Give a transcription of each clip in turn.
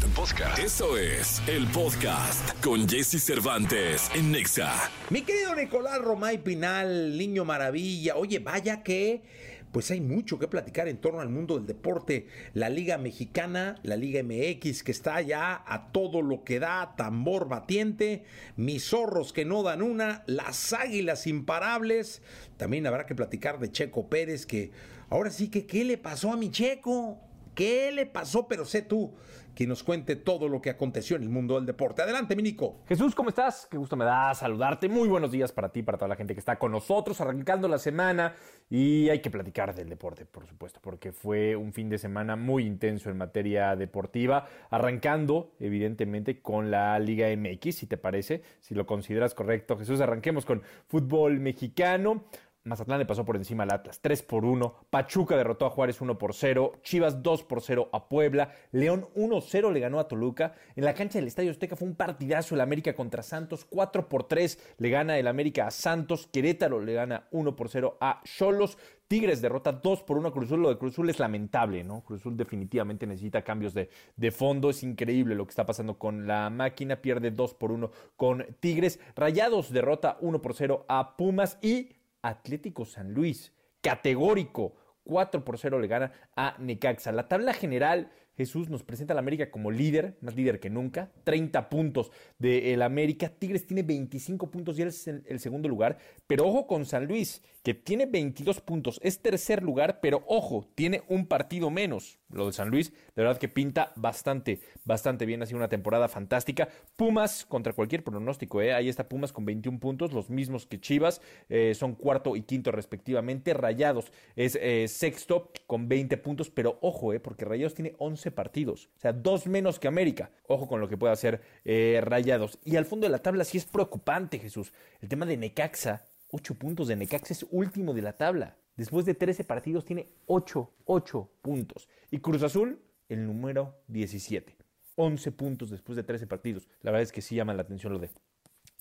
Podcast. Podcast. Eso es el podcast con Jesse Cervantes en Nexa. Mi querido Nicolás Romay Pinal, niño maravilla. Oye, vaya que pues hay mucho que platicar en torno al mundo del deporte. La Liga Mexicana, la Liga MX, que está ya a todo lo que da, tambor batiente, mis zorros que no dan una, las águilas imparables. También habrá que platicar de Checo Pérez, que ahora sí que, ¿qué le pasó a mi Checo? ¿Qué le pasó? Pero sé tú quien nos cuente todo lo que aconteció en el mundo del deporte. Adelante, mi Nico. Jesús, ¿cómo estás? Qué gusto me da saludarte. Muy buenos días para ti, para toda la gente que está con nosotros, arrancando la semana. Y hay que platicar del deporte, por supuesto, porque fue un fin de semana muy intenso en materia deportiva, arrancando, evidentemente, con la Liga MX, si te parece, si lo consideras correcto. Jesús, arranquemos con fútbol mexicano. Mazatlán le pasó por encima al Atlas 3 por 1, Pachuca derrotó a Juárez 1 por 0, Chivas 2 por 0 a Puebla, León 1-0 le ganó a Toluca, en la cancha del Estadio Azteca fue un partidazo el América contra Santos, 4 por 3 le gana el América a Santos, Querétaro le gana 1 por 0 a Cholos, Tigres derrota 2 por 1 a Cruzul, lo de Cruzul es lamentable, ¿no? Cruzul definitivamente necesita cambios de, de fondo, es increíble lo que está pasando con la máquina, pierde 2 por 1 con Tigres, Rayados derrota 1 por 0 a Pumas y Atlético San Luis, categórico, 4 por 0 le gana a Necaxa. La tabla general Jesús nos presenta al América como líder, más líder que nunca, 30 puntos del América. Tigres tiene 25 puntos y él es el segundo lugar. Pero ojo con San Luis, que tiene 22 puntos, es tercer lugar, pero ojo, tiene un partido menos. Lo de San Luis, de verdad que pinta bastante, bastante bien. Ha sido una temporada fantástica. Pumas contra cualquier pronóstico, ¿eh? ahí está Pumas con 21 puntos, los mismos que Chivas, eh, son cuarto y quinto respectivamente. Rayados es eh, sexto con 20 puntos, pero ojo, porque Rayados tiene 11 partidos, o sea, dos menos que América. Ojo con lo que puede hacer eh, Rayados. Y al fondo de la tabla sí es preocupante, Jesús. El tema de Necaxa, ocho puntos de Necaxa es último de la tabla. Después de 13 partidos tiene 8, 8 puntos. Y Cruz Azul, el número 17. 11 puntos después de 13 partidos. La verdad es que sí llama la atención lo de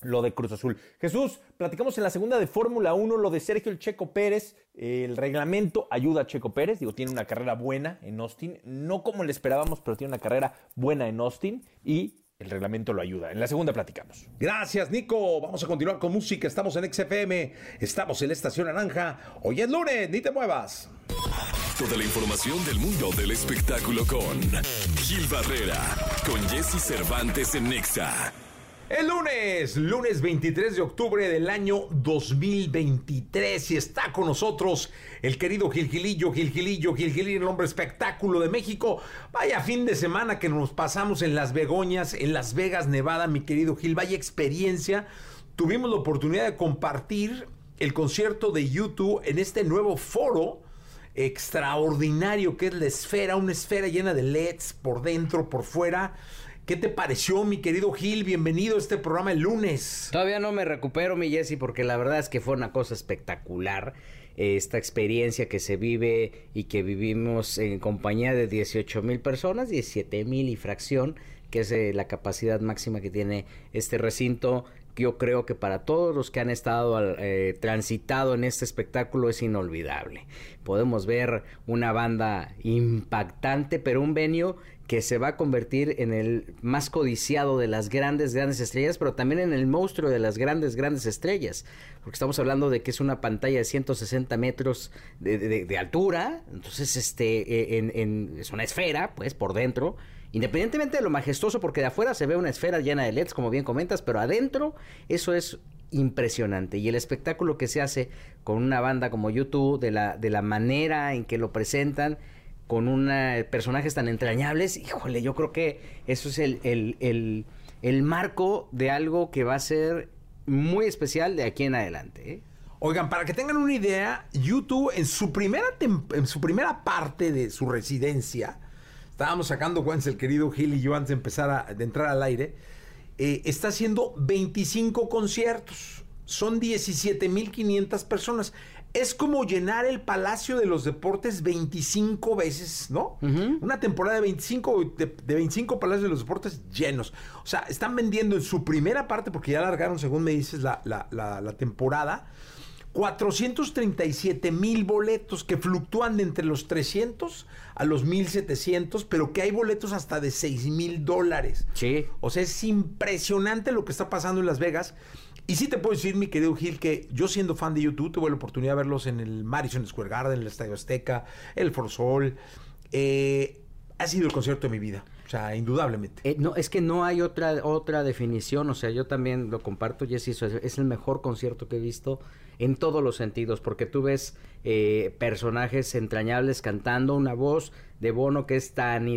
lo de Cruz Azul. Jesús, platicamos en la segunda de Fórmula 1 lo de Sergio el Checo Pérez. El reglamento ayuda a Checo Pérez, digo, tiene una carrera buena en Austin, no como le esperábamos, pero tiene una carrera buena en Austin y el reglamento lo ayuda. En la segunda platicamos. Gracias, Nico. Vamos a continuar con música. Estamos en XFM, estamos en la Estación Naranja. Hoy es lunes, ni te muevas. Toda la información del mundo del espectáculo con Gil Barrera, con Jesse Cervantes en Nexa. El lunes, lunes 23 de octubre del año 2023 y está con nosotros el querido Gilgilillo, Gilgilillo, Gilgilillo, el hombre espectáculo de México. Vaya fin de semana que nos pasamos en Las Begoñas, en Las Vegas, Nevada, mi querido Gil. Vaya experiencia. Tuvimos la oportunidad de compartir el concierto de YouTube en este nuevo foro extraordinario que es la esfera, una esfera llena de LEDs por dentro, por fuera ¿Qué te pareció, mi querido Gil? Bienvenido a este programa el lunes. Todavía no me recupero, mi Jesse, porque la verdad es que fue una cosa espectacular eh, esta experiencia que se vive y que vivimos en compañía de 18 mil personas, 17 mil y fracción, que es eh, la capacidad máxima que tiene este recinto yo creo que para todos los que han estado eh, transitado en este espectáculo es inolvidable. Podemos ver una banda impactante, pero un venio que se va a convertir en el más codiciado de las grandes, grandes estrellas, pero también en el monstruo de las grandes, grandes estrellas. Porque estamos hablando de que es una pantalla de 160 metros de, altura, entonces este, eh, es una esfera, pues, por dentro. Independientemente de lo majestuoso, porque de afuera se ve una esfera llena de LEDs, como bien comentas, pero adentro eso es impresionante. Y el espectáculo que se hace con una banda como YouTube, de la, de la manera en que lo presentan, con una, personajes tan entrañables, híjole, yo creo que eso es el, el, el, marco de algo que va a ser muy especial de aquí en adelante. ¿eh? Oigan, para que tengan una idea, YouTube en su primera, en su primera parte de su residencia, estábamos sacando cuentas el querido Gil y yo antes de empezar a de entrar al aire, eh, está haciendo 25 conciertos. Son 17.500 personas es como llenar el Palacio de los Deportes 25 veces, ¿no? Una temporada de 25, de, 25 Palacios de los Deportes llenos. O sea, están vendiendo en su primera parte, porque ya largaron, según me dices, la, la, la, la temporada. 437 mil boletos que fluctúan de entre los 300 a los 1700, pero que hay boletos hasta de 6 mil dólares. Sí. O sea, es impresionante lo que está pasando en Las Vegas. Y sí te puedo decir, mi querido Gil, que yo siendo fan de YouTube, tuve la oportunidad de verlos en el Madison Square Garden, el Estadio Azteca, el Sol. Eh, ha sido el concierto de mi vida. O sea, indudablemente. Eh, no, es que no hay otra, otra definición. O sea, yo también lo comparto, Jesse. Es, es el mejor concierto que he visto en todos los sentidos, porque tú ves eh, personajes entrañables cantando, una voz de Bono que es tan,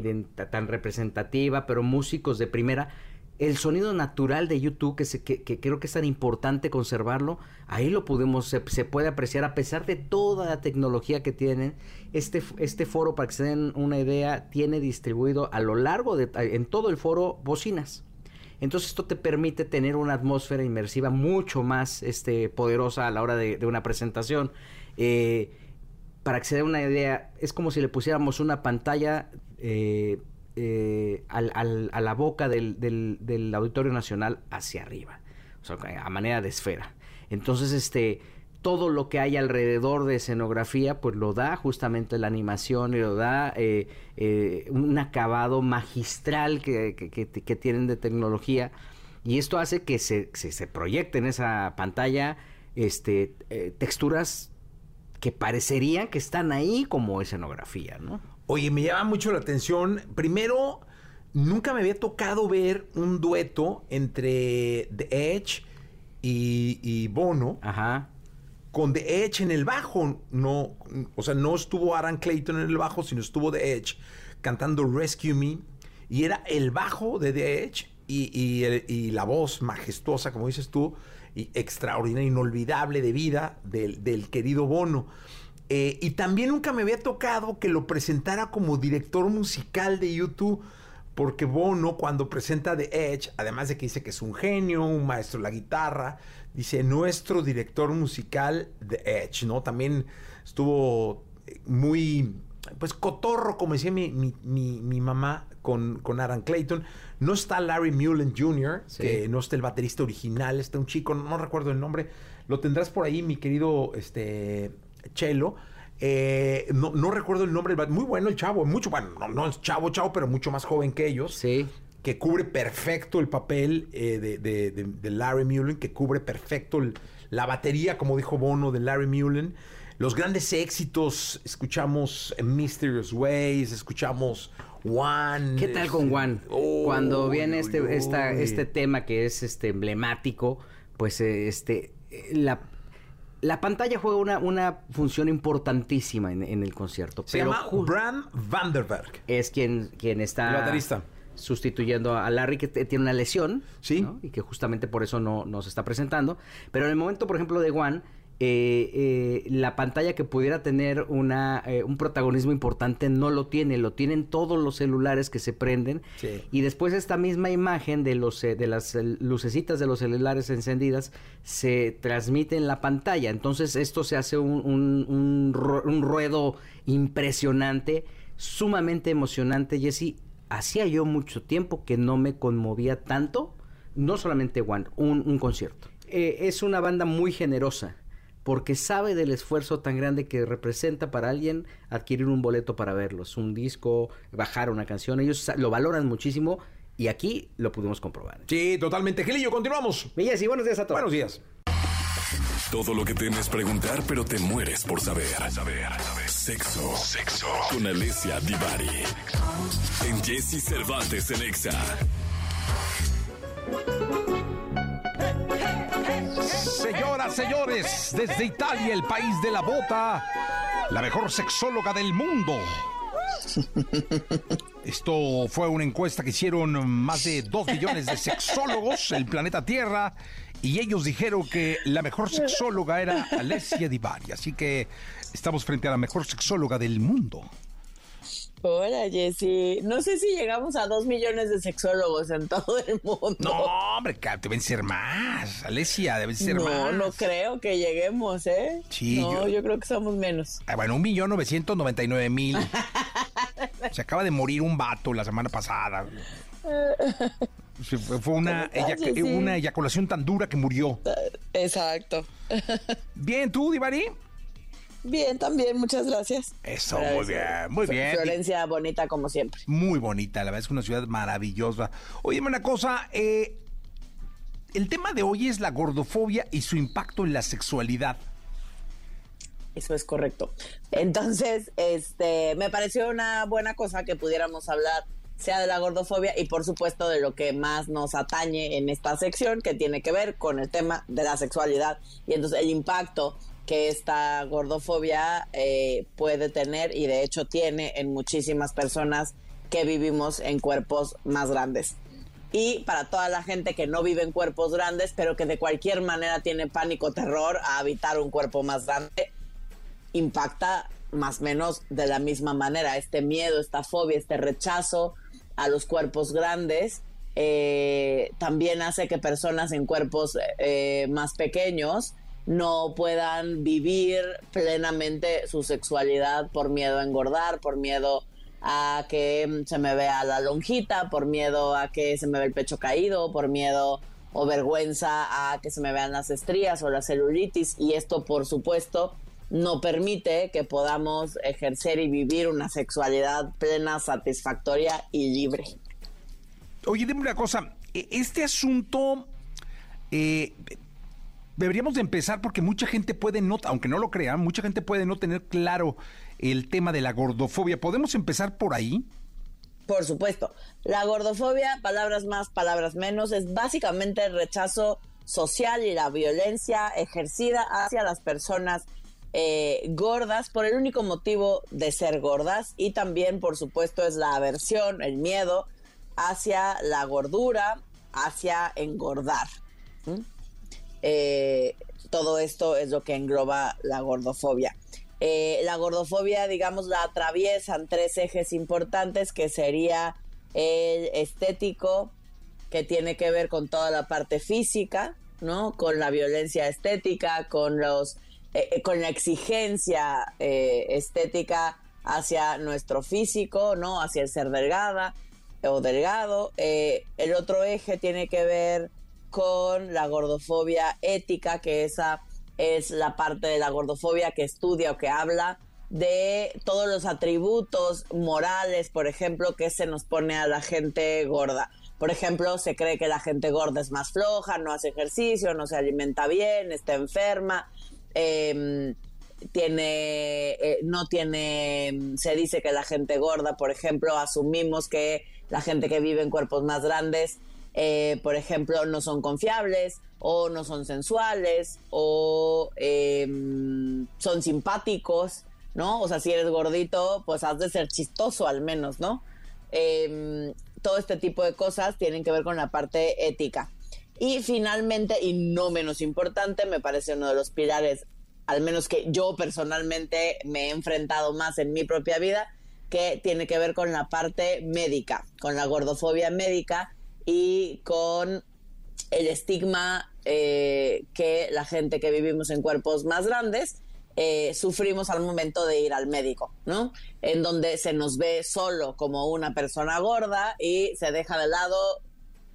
tan representativa, pero músicos de primera el sonido natural de YouTube, que, que, creo que es tan importante conservarlo, ahí lo podemos, se, puede apreciar a pesar de toda la tecnología que tienen. Este, este foro, para que se den una idea, tiene distribuido a lo largo de, en todo el foro, bocinas. Entonces esto te permite tener una atmósfera inmersiva mucho más este, poderosa a la hora de, una presentación. Eh, para que se den una idea, es como si le pusiéramos una pantalla eh, eh, al, a la boca del, del, Auditorio Nacional hacia arriba, o sea, a manera de esfera. Entonces, este, todo lo que hay alrededor de escenografía, pues lo da justamente la animación y lo da eh, eh, un acabado magistral que, que, tienen de tecnología. Y esto hace que se, se, se proyecte en esa pantalla este, texturas que parecerían que están ahí como escenografía, ¿no? Oye, me llama mucho la atención. Primero, nunca me había tocado ver un dueto entre The Edge y, Bono. Ajá. Con The Edge en el bajo. No, o sea, no estuvo Aaron Clayton en el bajo, sino estuvo The Edge cantando Rescue Me. Y era el bajo de The Edge y, la voz majestuosa, como dices tú, y extraordinaria, inolvidable de vida del, del querido Bono. Eh, y también nunca me había tocado que lo presentara como director musical de YouTube. Porque Bono, cuando presenta The Edge, además de que dice que es un genio, un maestro de la guitarra, dice nuestro director musical The Edge, ¿no? También estuvo eh, muy, pues, cotorro, como decía mi, mamá con, con Aaron Clayton. No está Larry Mullen Jr., que no está el baterista original, está un chico, no recuerdo el nombre. Lo tendrás por ahí, mi querido este, Chelo. Eh, no, recuerdo el nombre, muy bueno el chavo, mucho, bueno, no, es chavo, chavo, pero mucho más joven que ellos. Sí. Que cubre perfecto el papel eh, de, Larry Mullen, que cubre perfecto la batería, como dijo Bono, de Larry Mullen. Los grandes éxitos, escuchamos Mysterious Ways, escuchamos One. ¿Qué tal con One? Cuando viene este, este tema que es este emblemático, pues este la la pantalla juega una, una función importantísima en, el concierto. Se llama Bram Vanderberg. Es quien, quien está... baterista sustituyendo a Larry que tiene una lesión sí y que justamente por eso no, no, se está presentando pero en el momento por ejemplo de Juan eh, eh, la pantalla que pudiera tener una, eh, un protagonismo importante no lo tiene, lo tienen todos los celulares que se prenden y después esta misma imagen de, los, de las lucecitas de los celulares encendidas se transmite en la pantalla, entonces esto se hace un, un, un, ruedo impresionante, sumamente emocionante, Jesse. Hacía yo mucho tiempo que no me conmovía tanto, no solamente One, un, un concierto. es una banda muy generosa porque sabe del esfuerzo tan grande que representa para alguien adquirir un boleto para verlos, un disco, bajar una canción. Ellos lo valoran muchísimo y aquí lo pudimos comprobar. Sí, totalmente. Gelillo, continuamos. y buenos días a todos. Buenos días. Todo lo que temes preguntar, pero te mueres por saber. Saber, Sexo. Sexo. Con Alessia Divari. En Jesse Cervantes en Exa. Señoras, señores, desde Italia, el país de la bota, la mejor sexóloga del mundo. Esto fue una encuesta que hicieron más de dos millones de sexólogos el planeta Tierra y ellos dijeron que la mejor sexóloga era Alessia Divari. Así que estamos frente a la mejor sexóloga del mundo. Hola, Jessy. No sé si llegamos a dos millones de sexólogos en todo el mundo. No, hombre, deben ser más. Alesia, deben ser más. No, no creo que lleguemos, ¿eh? Sí. No, yo, creo que somos menos. Ah, bueno, un millón novecientos noventa y nueve mil. Se acaba de morir un vato la semana pasada. Sí, fue una, eyac- sí. una eyaculación tan dura que murió. Exacto. Bien, ¿tú, Divari? Bien, también, muchas gracias. Eso, muy bien, muy bien. Florencia bonita como siempre. Muy bonita, la verdad es que una ciudad maravillosa. Oye, una cosa, eh, el tema de hoy es la gordofobia y su impacto en la sexualidad. Eso es correcto. Entonces, este, me pareció una buena cosa que pudiéramos hablar sea de la gordofobia y por supuesto de lo que más nos atañe en esta sección que tiene que ver con el tema de la sexualidad y entonces el impacto que esta gordofobia eh, puede tener y de hecho tiene en muchísimas personas que vivimos en cuerpos más grandes. Y para toda la gente que no vive en cuerpos grandes, pero que de cualquier manera tiene pánico, terror a habitar un cuerpo más grande, impacta más o menos de la misma manera. Este miedo, esta fobia, este rechazo a los cuerpos grandes eh, también hace que personas en cuerpos eh, más pequeños no puedan vivir plenamente su sexualidad por miedo a engordar, por miedo a que se me vea la lonjita, por miedo a que se me vea el pecho caído, por miedo o vergüenza a que se me vean las estrías o la celulitis y esto por supuesto no permite que podamos ejercer y vivir una sexualidad plena, satisfactoria y libre. Oye, dime una cosa, e- este asunto eh, deberíamos de empezar porque mucha gente puede no, aunque no lo crean, mucha gente puede no tener claro el tema de la gordofobia. ¿Podemos empezar por ahí? Por supuesto, la gordofobia, palabras más, palabras menos, es básicamente el rechazo social y la violencia ejercida hacia las personas eh, gordas por el único motivo de ser gordas y también, por supuesto, es la aversión, el miedo hacia la gordura, hacia engordar. Eh, todo esto es lo que engloba la gordofobia. Eh, la gordofobia, digamos, la atraviesan tres ejes importantes, que sería el estético, que tiene que ver con toda la parte física, ¿no? Con la violencia estética, con los, eh, con la exigencia estética hacia nuestro físico, ¿no? Hacia el ser delgada o delgado. El otro eje tiene que ver con la gordofobia ética, que esa es la parte de la gordofobia que estudia o que habla de todos los atributos morales, por ejemplo, que se nos pone a la gente gorda. Por ejemplo, se cree que la gente gorda es más floja, no hace ejercicio, no se alimenta bien, está enferma, eh, tiene, eh, no tiene, se dice que la gente gorda, por ejemplo, asumimos que la gente que vive en cuerpos más grandes, eh, por ejemplo, no son confiables o no son sensuales o eh, son simpáticos, ¿no? O sea, si eres gordito, pues has de ser chistoso al menos, ¿no? Eh, todo este tipo de cosas tienen que ver con la parte ética. Y finalmente, y no menos importante, me parece uno de los pilares, al menos que yo personalmente me he enfrentado más en mi propia vida, que tiene que ver con la parte médica, con la gordofobia médica y con el estigma eh, que la gente que vivimos en cuerpos más grandes eh, sufrimos al momento de ir al médico, ¿no? En donde se nos ve solo como una persona gorda y se deja de lado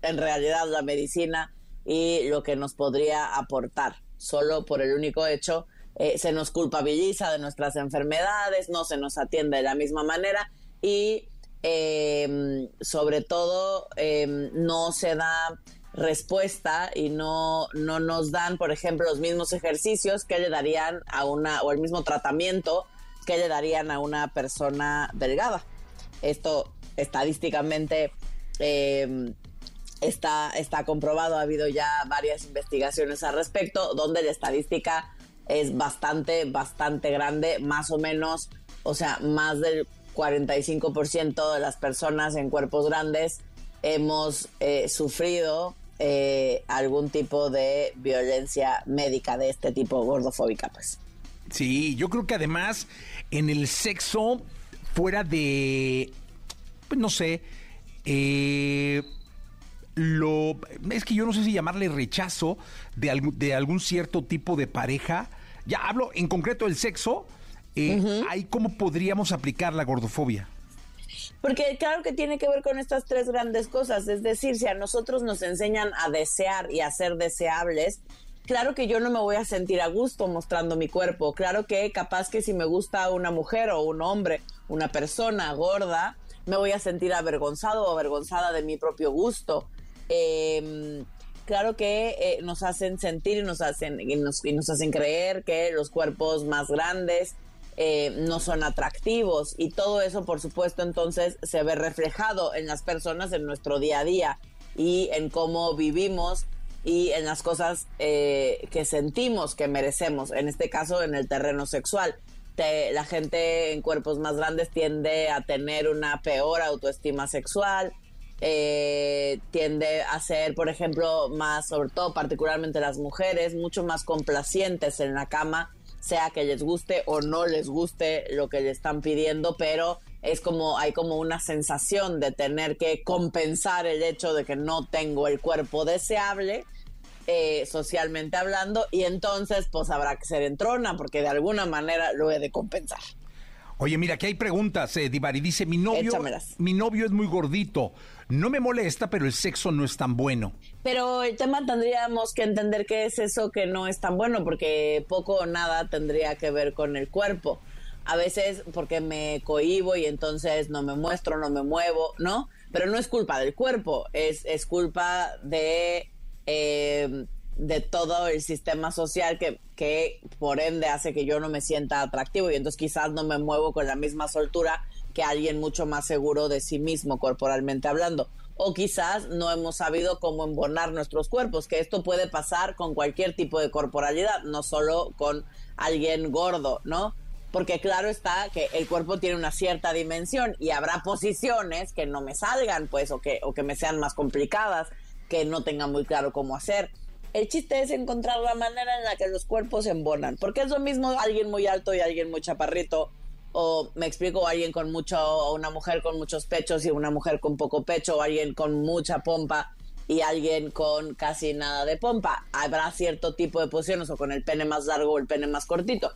en realidad la medicina y lo que nos podría aportar, solo por el único hecho eh, se nos culpabiliza de nuestras enfermedades, no se nos atiende de la misma manera y eh, sobre todo eh, no se da respuesta y no, no nos dan, por ejemplo, los mismos ejercicios que le darían a una, o el mismo tratamiento que le darían a una persona delgada. Esto estadísticamente eh, está, está comprobado, ha habido ya varias investigaciones al respecto, donde la estadística es bastante, bastante grande, más o menos, o sea, más del 45% de las personas en cuerpos grandes hemos eh, sufrido eh, algún tipo de violencia médica de este tipo gordofóbica, pues. Sí, yo creo que además en el sexo, fuera de, pues no sé, eh, lo, es que yo no sé si llamarle rechazo de, de algún cierto tipo de pareja. Ya hablo en concreto del sexo. Eh, Ahí cómo podríamos aplicar la gordofobia. Porque claro que tiene que ver con estas tres grandes cosas, es decir, si a nosotros nos enseñan a desear y a ser deseables, claro que yo no me voy a sentir a gusto mostrando mi cuerpo, claro que capaz que si me gusta una mujer o un hombre, una persona gorda, me voy a sentir avergonzado o avergonzada de mi propio gusto. Em, claro que eh, nos hacen sentir y nos hacen, y nos, hacen creer que los cuerpos más grandes eh, no son atractivos y todo eso por supuesto entonces se ve reflejado en las personas en nuestro día a día y en cómo vivimos y en las cosas eh, que sentimos que merecemos, en este caso en el terreno sexual. la gente en cuerpos más grandes tiende a tener una peor autoestima sexual, eh, tiende a ser, por ejemplo, más, sobre todo particularmente las mujeres, mucho más complacientes en la cama, sea que les guste o no les guste lo que le están pidiendo, pero es como, hay como una sensación de tener que compensar el hecho de que no tengo el cuerpo deseable. Eh, socialmente hablando y entonces pues habrá que ser en trona porque de alguna manera lo he de compensar. Oye, mira, aquí hay preguntas, eh, Divari. Dice, mi novio, mi novio es muy gordito. No me molesta, pero el sexo no es tan bueno. Pero el tema tendríamos que entender qué es eso que no es tan bueno, porque poco o nada tendría que ver con el cuerpo. A veces porque me cohibo y entonces no me muestro, no me muevo, ¿no? Pero no es culpa del cuerpo, es, es culpa de eh, de todo el sistema social que, que por ende hace que yo no me sienta atractivo y entonces quizás no me muevo con la misma soltura que alguien mucho más seguro de sí mismo corporalmente hablando. O quizás no hemos sabido cómo embonar nuestros cuerpos, que esto puede pasar con cualquier tipo de corporalidad, no solo con alguien gordo, ¿no? Porque claro está que el cuerpo tiene una cierta dimensión y habrá posiciones que no me salgan, pues, o que, o que me sean más complicadas, que no tenga muy claro cómo hacer el chiste es encontrar la manera en la que los cuerpos se embonan. Porque es lo mismo alguien muy alto y alguien muy chaparrito. O me explico, alguien con mucho, o una mujer con muchos pechos y una mujer con poco pecho, o alguien con mucha pompa y alguien con casi nada de pompa. Habrá cierto tipo de posiciones, o con el pene más largo o el pene más cortito.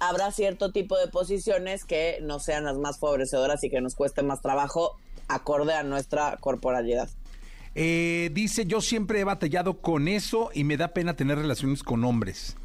Habrá cierto tipo de posiciones que no sean las más favorecedoras y que nos cueste más trabajo acorde a nuestra corporalidad. Eh, dice, yo siempre he batallado con eso y me da pena tener relaciones con hombres.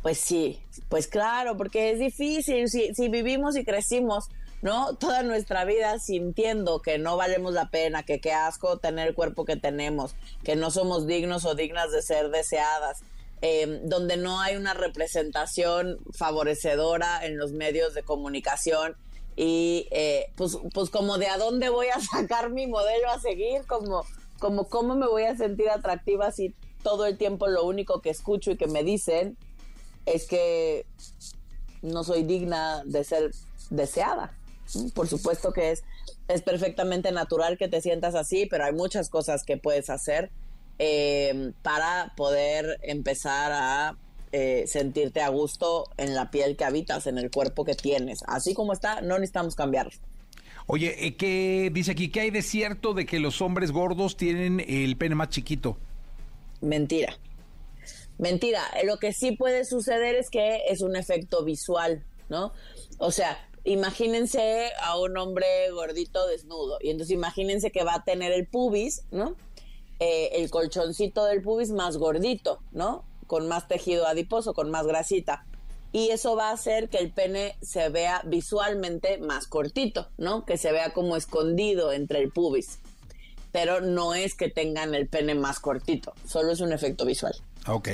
Pues sí, pues claro, porque es difícil, si, si vivimos y crecimos, ¿no? Toda nuestra vida sintiendo que no valemos la pena, que qué asco tener el cuerpo que tenemos, que no somos dignos o dignas de ser deseadas, em, donde no hay una representación favorecedora en los medios de comunicación y eh, pues, pues como de a dónde voy a sacar mi modelo a seguir, como, como cómo me voy a sentir atractiva si todo el tiempo lo único que escucho y que me dicen es que no soy digna de ser deseada. Por supuesto que es, es perfectamente natural que te sientas así, pero hay muchas cosas que puedes hacer eh, para poder empezar a eh, sentirte a gusto en la piel que habitas, en el cuerpo que tienes. Así como está, no necesitamos cambiarlo. Oye, eh, ¿qué dice aquí? ¿Qué hay de cierto de que los hombres gordos tienen el pene más chiquito? Mentira. Mentira. Lo que sí puede suceder es que es un efecto visual, ¿no? O sea, imagínense a un hombre gordito desnudo y entonces imagínense que va a tener el pubis, ¿no? Eh, el colchoncito del pubis más gordito, ¿no? Con más tejido adiposo, con más grasita. Y eso va a hacer que el pene se vea visualmente más cortito, ¿no? Que se vea como escondido entre el pubis. Pero no es que tengan el pene más cortito, solo es un efecto visual. Ok.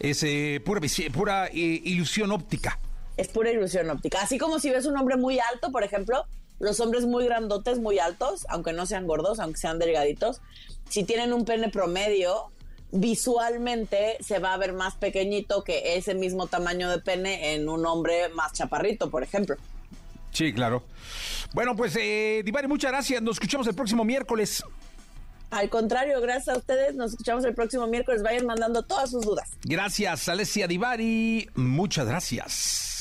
Es eh, pura, pura eh, ilusión óptica. Es pura ilusión óptica. Así como si ves un hombre muy alto, por ejemplo, los hombres muy grandotes, muy altos, aunque no sean gordos, aunque sean delgaditos, si tienen un pene promedio, visualmente se va a ver más pequeñito que ese mismo tamaño de pene en un hombre más chaparrito, por ejemplo. Sí, claro. Bueno, pues, eh, Divari, muchas gracias. Nos escuchamos el próximo miércoles. Al contrario, gracias a ustedes. Nos escuchamos el próximo miércoles. Vayan mandando todas sus dudas. Gracias, Alessia Divari. Muchas gracias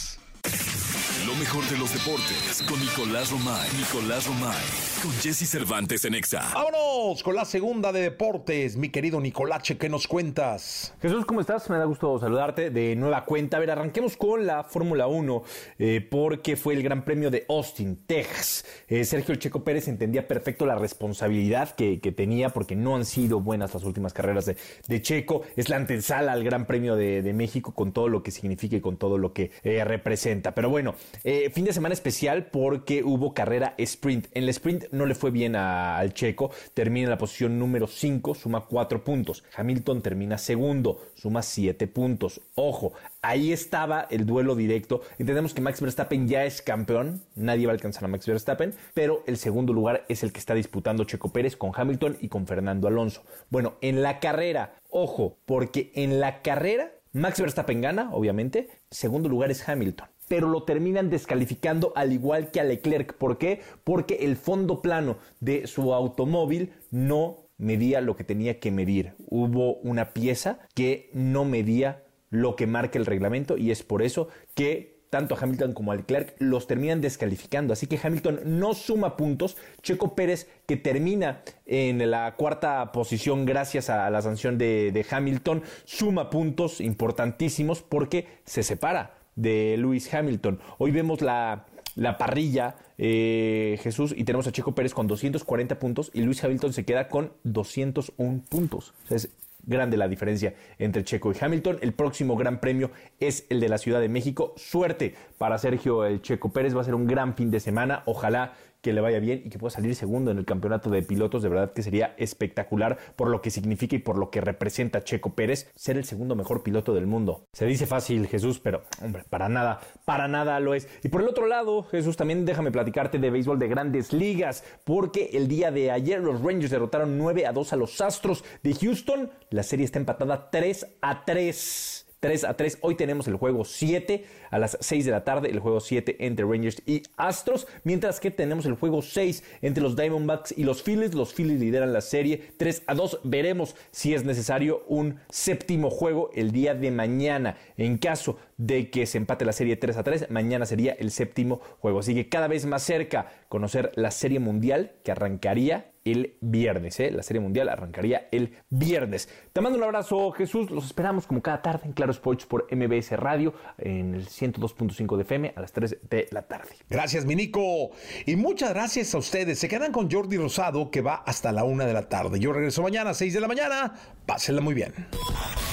mejor de los deportes con Nicolás Romay. Nicolás Romay. Con Jesse Cervantes en Exa. Vámonos con la segunda de deportes, mi querido Nicolache, ¿qué nos cuentas? Jesús, ¿cómo estás? Me da gusto saludarte de nueva cuenta. A ver, arranquemos con la Fórmula 1, eh, porque fue el Gran Premio de Austin, Texas. Eh, Sergio Checo Pérez entendía perfecto la responsabilidad que, que, tenía, porque no han sido buenas las últimas carreras de, de Checo. Es la antesala al Gran Premio de, de, México, con todo lo que significa y con todo lo que eh, representa. Pero bueno, eh, fin de semana especial porque hubo carrera sprint. En el sprint no le fue bien al Checo, termina en la posición número 5, suma 4 puntos. Hamilton termina segundo, suma 7 puntos. Ojo, ahí estaba el duelo directo. Entendemos que Max Verstappen ya es campeón, nadie va a alcanzar a Max Verstappen, pero el segundo lugar es el que está disputando Checo Pérez con Hamilton y con Fernando Alonso. Bueno, en la carrera, ojo, porque en la carrera Max Verstappen gana, obviamente, segundo lugar es Hamilton pero lo terminan descalificando al igual que a Leclerc. ¿Por qué? Porque el fondo plano de su automóvil no medía lo que tenía que medir. Hubo una pieza que no medía lo que marca el reglamento y es por eso que tanto a Hamilton como a Leclerc los terminan descalificando. Así que Hamilton no suma puntos. Checo Pérez, que termina en la cuarta posición gracias a la sanción de, de Hamilton, suma puntos importantísimos porque se separa de Lewis Hamilton. Hoy vemos la, la parrilla, eh, Jesús, y tenemos a Checo Pérez con 240 puntos y Lewis Hamilton se queda con 201 puntos. O sea, es grande la diferencia entre Checo y Hamilton. El próximo gran premio es el de la Ciudad de México. Suerte para Sergio el Checo Pérez. Va a ser un gran fin de semana. Ojalá que le vaya bien y que pueda salir segundo en el campeonato de pilotos. De verdad que sería espectacular por lo que significa y por lo que representa Checo Pérez ser el segundo mejor piloto del mundo. Se dice fácil, Jesús, pero hombre, para nada, para nada lo es. Y por el otro lado, Jesús, también déjame platicarte de béisbol de grandes ligas, porque el día de ayer los Rangers derrotaron 9 a 2 a los Astros de Houston. La serie está empatada 3 a 3. 3 a 3. Hoy tenemos el juego 7 a las 6 de la tarde, el juego 7 entre Rangers y Astros, mientras que tenemos el juego 6 entre los Diamondbacks y los Phillies. Los Phillies lideran la serie 3 a 2. Veremos si es necesario un séptimo juego el día de mañana. En caso de que se empate la serie 3 a 3, mañana sería el séptimo juego. Así que cada vez más cerca conocer la serie mundial que arrancaría el viernes. ¿eh? La Serie Mundial arrancaría el viernes. Te mando un abrazo, Jesús. Los esperamos como cada tarde en Claro Sports por MBS Radio en el 102.5 de FM a las 3 de la tarde. Gracias, Minico. Y muchas gracias a ustedes. Se quedan con Jordi Rosado, que va hasta la 1 de la tarde. Yo regreso mañana a 6 de la mañana. Pásenla muy bien.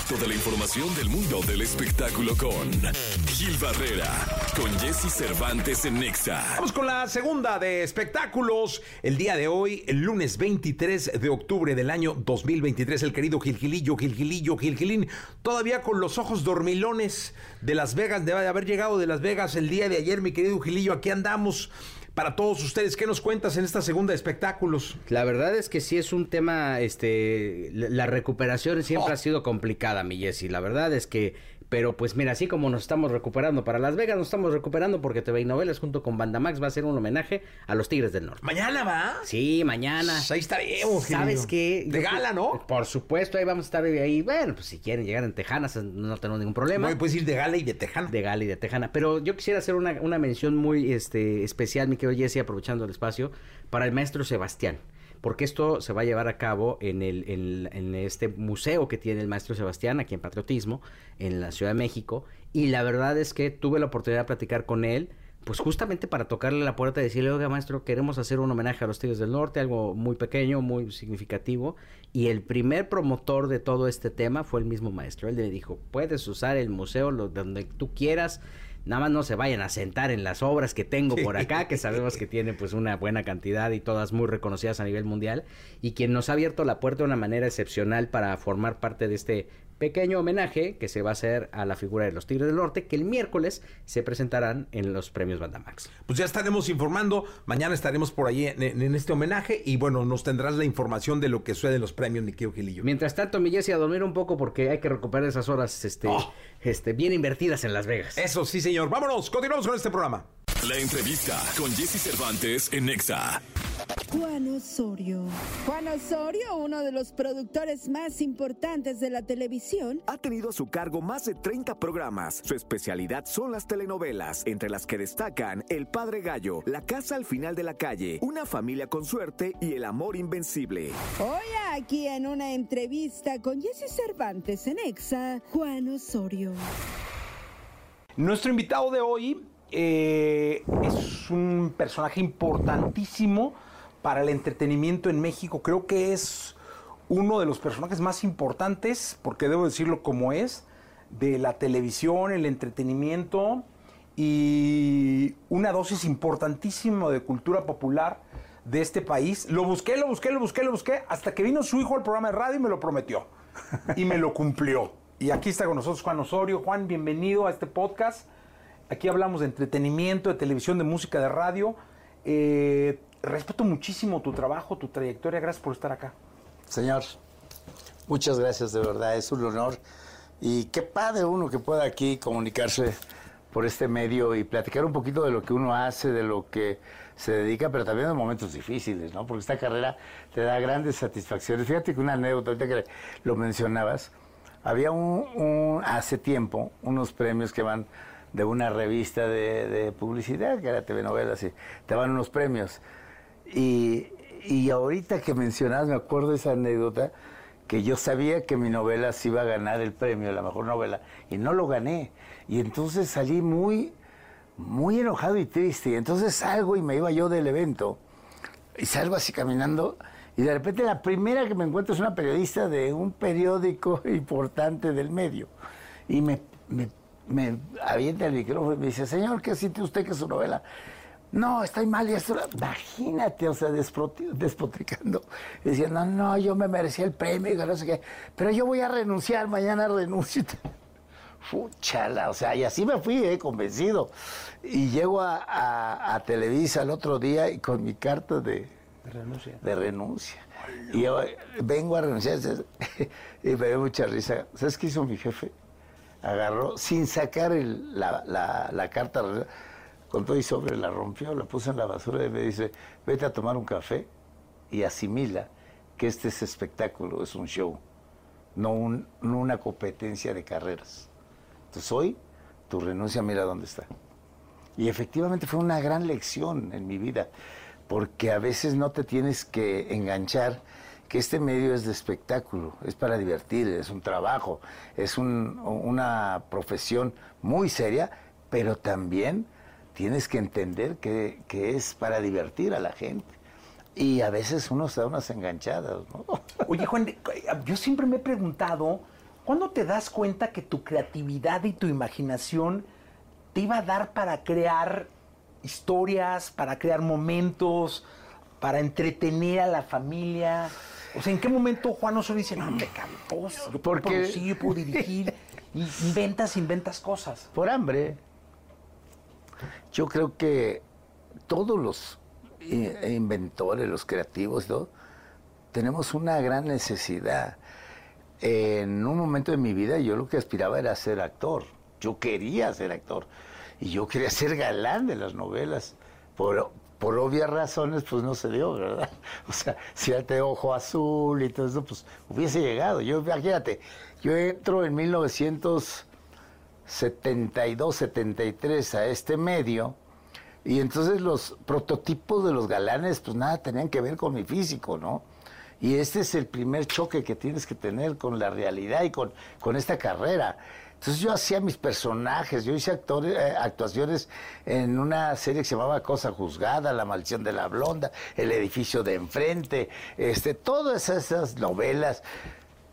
Toda la información del mundo del espectáculo con Gil Barrera, con Jesse Cervantes en Nexa. Vamos con la segunda de espectáculos. El día de hoy, el lunes 23 de octubre del año 2023, el querido Gilgilillo, Gilgilillo, Gilgilín, todavía con los ojos dormilones de Las Vegas, debe de haber llegado de Las Vegas el día de ayer, mi querido Gilillo, aquí andamos para todos ustedes. ¿Qué nos cuentas en esta segunda de espectáculos? La verdad es que sí es un tema, este, la recuperación siempre Oh. ha sido complicada, mi Jessy. La verdad es que, pero pues mira, así como nos estamos recuperando para Las Vegas, nos estamos recuperando porque TV Novelas junto con Bandamax va a ser un homenaje a los Tigres del Norte. Mañana va. Sí, mañana. Pues ahí estaremos. ¿Sabes qué? De gala, ¿no? Por supuesto, ahí vamos a estar ahí. Bueno, pues si quieren llegar en Tejanas, no tenemos ningún problema. No, puedes ir de gala y de tejano. de Gali de Tejana. Pero yo quisiera hacer una, una mención muy este, especial, mi querido Jesse, aprovechando el espacio, para el maestro Sebastián. Porque esto se va a llevar a cabo en, el, en, este museo que tiene el maestro Sebastián, aquí en Patriotismo, en la Ciudad de México. Y la verdad es que tuve la oportunidad de platicar con él, pues justamente para tocarle la puerta y decirle, oiga maestro, queremos hacer un homenaje a los Tigres del Norte, algo muy pequeño, muy significativo. Y el primer promotor de todo este tema fue el mismo maestro. Él le dijo, puedes usar el museo lo- donde tú quieras, nada más no se vayan a sentar en las obras que tengo por acá, que sabemos que tiene pues una buena cantidad y todas muy reconocidas a nivel mundial, y quien nos ha abierto la puerta de una manera excepcional para formar parte de este pequeño homenaje que se va a hacer a la figura de los Tigres del Norte, que el miércoles se presentarán en los premios Bandamax. Pues ya estaremos informando. Mañana estaremos por ahí en, en este homenaje. Y bueno, nos tendrás la información de lo que sucede en los premios, mi querido Gilillo. Mientras tanto, mi Jessy, a dormir un poco porque hay que recuperar esas horas este, Oh. este, bien invertidas en Las Vegas. Eso sí, señor. Vámonos, continuamos con este programa. La entrevista con Jesse Cervantes en Nexa. Juan Osorio. Juan Osorio, uno de los productores más importantes de la televisión, Ha tenido a su cargo más de 30 programas. Su especialidad son las telenovelas, entre las que destacan El Padre Gallo, La Casa al Final de la Calle, Una Familia con Suerte y El Amor Invencible. hoy aquí en una entrevista con Jesse Cervantes en Exa, Juan Osorio. Nuestro invitado de hoy eh, es un personaje importantísimo para el entretenimiento en México. Creo que es uno de los personajes más importantes, porque debo decirlo como es, de la televisión, el entretenimiento y una dosis importantísima de cultura popular de este país. Lo busqué, lo busqué, lo busqué, lo busqué, hasta que vino su hijo al programa de radio y me lo prometió. Y me lo cumplió. Y aquí está con nosotros Juan Osorio. Juan, bienvenido a este podcast. Aquí hablamos de entretenimiento, de televisión, de música, de radio. Eh, respeto muchísimo tu trabajo, tu trayectoria. Gracias por estar acá. Señor, muchas gracias, de verdad, es un honor. Y qué padre uno que pueda aquí comunicarse por este medio y platicar un poquito de lo que uno hace, de lo que se dedica, pero también de momentos difíciles, ¿no? Porque esta carrera te da grandes satisfacciones. Fíjate que una anécdota, ahorita que lo mencionabas, había un, un- hace tiempo unos premios que van de una revista de, de publicidad, que era TV Novelas, y te van unos premios. Y, y ahorita que mencionabas, me acuerdo de esa anécdota, que yo sabía que mi novela se iba a ganar el premio, la mejor novela, y no lo gané. Y entonces salí muy, muy enojado y triste. Y entonces salgo y me iba yo del evento, y salgo así caminando, y de repente la primera que me encuentro es una periodista de un periódico importante del medio. Y me, me, me avienta el micrófono y me dice, señor, ¿qué siente usted que es su novela? No, estoy mal y esto, imagínate, o sea, despotricando. Y decía, no, no, yo me merecía el premio, y no sé qué, pero yo voy a renunciar, mañana renuncio. Fuchala, o sea, y así me fui, eh, convencido. Y llego a, a- a Televisa el otro día y con mi carta de, Renuncia. de renuncia. Y yo vengo a renunciar. Y me dio mucha risa. ¿Sabes qué hizo mi jefe? Agarró, sin sacar la, la- carta, con todo y sobre, la rompió, la puso en la basura y me dice, vete a tomar un café y asimila que este es espectáculo, es un show, no, un- no una competencia de carreras. Entonces hoy tu renuncia mira dónde está. Y efectivamente fue una gran lección en mi vida, porque a veces no te tienes que enganchar que este medio es de espectáculo, es para divertir, es un trabajo, es un- una profesión muy seria, pero también tienes que entender que, que es para divertir a la gente. Y a veces uno se da unas enganchadas, ¿no? Oye, Juan, yo siempre me he preguntado, ¿cuándo te das cuenta que tu creatividad y tu imaginación te iba a dar para crear historias, para crear momentos, para entretener a la familia? O sea, ¿en qué momento Juan Osorio dice, no, me cabrón, yo puedo Porque- producir, yo puedo dirigir, y inventas, inventas cosas? por hambre. Yo creo que todos los eh, inventores, los creativos, ¿no? tenemos una gran necesidad. En un momento de mi vida yo lo que aspiraba era ser actor. Yo quería ser actor. Y yo quería ser galán de las novelas. Por, por obvias razones, pues no se dio, ¿verdad? O sea, si de ojo azul y todo eso, pues hubiese llegado. Yo, imagínate, yo entro en 1972, 73 a este medio. Y entonces los prototipos de los galanes, pues nada tenían que ver con mi físico, ¿no? Y este es el primer choque que tienes que tener con la realidad y con, con esta carrera. Entonces yo hacía mis personajes, yo hice eh, actuaciones en una serie que se llamaba Cosa Juzgada, La Maldición de la Blonda, El Edificio de Enfrente, este, todas esas novelas,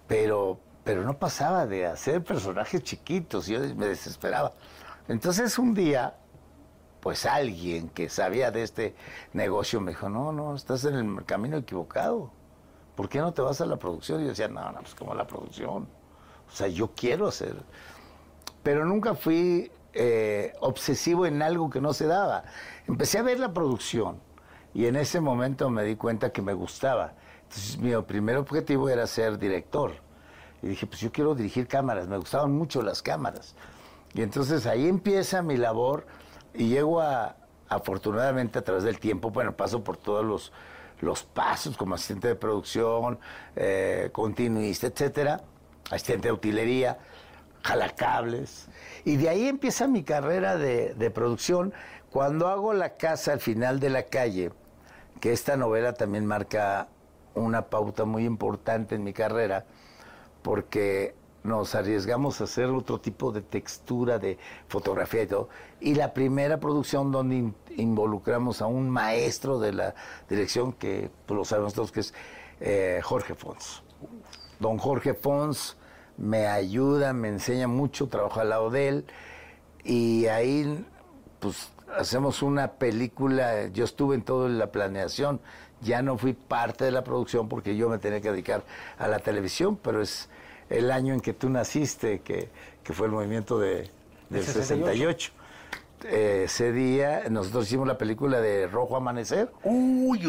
pero, pero no pasaba de hacer personajes chiquitos, yo me desesperaba. Entonces un día pues alguien que sabía de este negocio me dijo, no, no, estás en el camino equivocado. ¿Por qué no te vas a la producción? Y yo decía, no, no, pues como la producción. O sea, yo quiero hacer. Pero nunca fui eh, obsesivo en algo que no se daba. Empecé a ver la producción y en ese momento me di cuenta que me gustaba. Entonces mi primer objetivo era ser director. Y dije, pues yo quiero dirigir cámaras, me gustaban mucho las cámaras. Y entonces ahí empieza mi labor y llego a, afortunadamente a través del tiempo, bueno, paso por todos los, los pasos como asistente de producción, eh, continuista, etcétera, asistente de utilería, jalacables. Y de ahí empieza mi carrera de, de producción. Cuando hago La Casa al final de la calle, que esta novela también marca una pauta muy importante en mi carrera, porque nos arriesgamos a hacer otro tipo de textura de fotografía y todo. Y la primera producción donde in- involucramos a un maestro de la dirección, que pues, lo sabemos todos, que es eh, Jorge Fons. Don Jorge Fons me ayuda, me enseña mucho, trabajo al lado de él. Y ahí, pues, hacemos una película. Yo estuve en toda la planeación. Ya no fui parte de la producción porque yo me tenía que dedicar a la televisión, pero es el año en que tú naciste, que, que fue el movimiento de, del 68. Eh, ese día nosotros hicimos la película de Rojo Amanecer,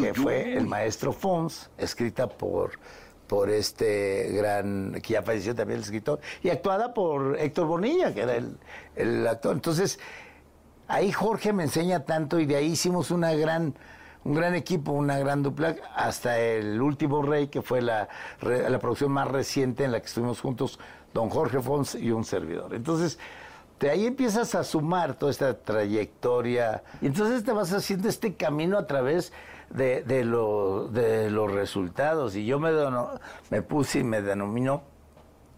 que fue el maestro Fons, escrita por, por este gran, que ya falleció también el escritor, y actuada por Héctor Bonilla, que era el, el actor. Entonces, ahí Jorge me enseña tanto y de ahí hicimos una gran un gran equipo, una gran dupla, hasta el último rey, que fue la, la producción más reciente en la que estuvimos juntos, don Jorge Fons y un servidor. Entonces, de ahí empiezas a sumar toda esta trayectoria y entonces te vas haciendo este camino a través de, de, de los resultados. Y yo me, me puse y me denomino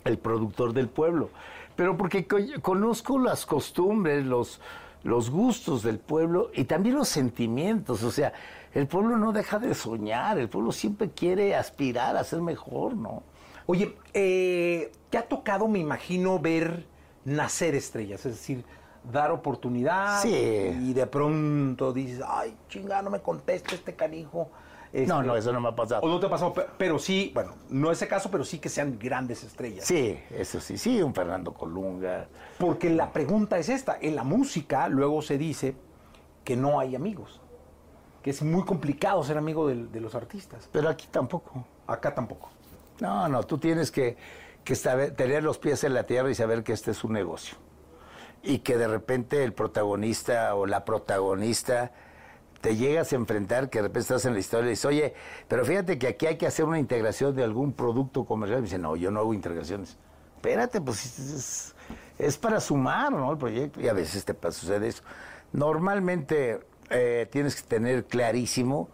el productor del pueblo. Pero porque co- conozco las costumbres, los, los gustos del pueblo y también los sentimientos. O sea, el pueblo no deja de soñar, el pueblo siempre quiere aspirar a ser mejor, ¿no? Oye, eh, ¿te ha tocado, me imagino, ver nacer estrellas? Es decir, dar oportunidad Sí. y de pronto dices, ay, chinga, no me contesta este canijo. Este, No, no, eso no me ha pasado. O no te ha pasado, pe- pero sí, bueno, no ese caso, pero sí que sean grandes estrellas. Sí, eso sí, sí, un Fernando Colunga. Porque la pregunta es esta, en la música luego se dice que no hay amigos, que es muy complicado ser amigo del- de, los artistas. Pero aquí tampoco. Acá tampoco. No, no, tú tienes que, que saber- tener los pies en la tierra y saber que este es un negocio. Y que de repente el protagonista o la protagonista te llegas a enfrentar, que de repente estás en la historia y dices, oye, pero fíjate que aquí hay que hacer una integración de algún producto comercial. Y me dice, no, yo no hago integraciones. Espérate, pues es, para sumar, ¿no? El proyecto. Y a veces te sucede eso. Normalmente eh, tienes que tener clarísimo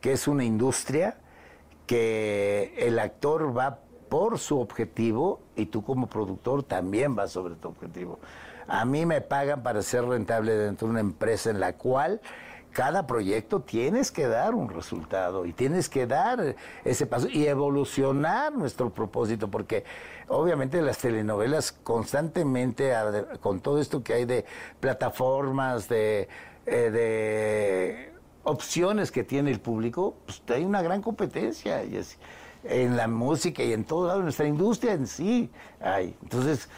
que es una industria que el actor va por su objetivo y tú como productor también vas sobre tu objetivo. A mí me pagan para ser rentable dentro de una empresa en la cual cada proyecto tienes que dar un resultado y tienes que dar ese paso y evolucionar nuestro propósito, porque obviamente las telenovelas constantemente, con todo esto que hay de plataformas, de, eh, de opciones que tiene el público, pues hay una gran competencia en la música y en todo lado, nuestra industria en sí hay. Entonces,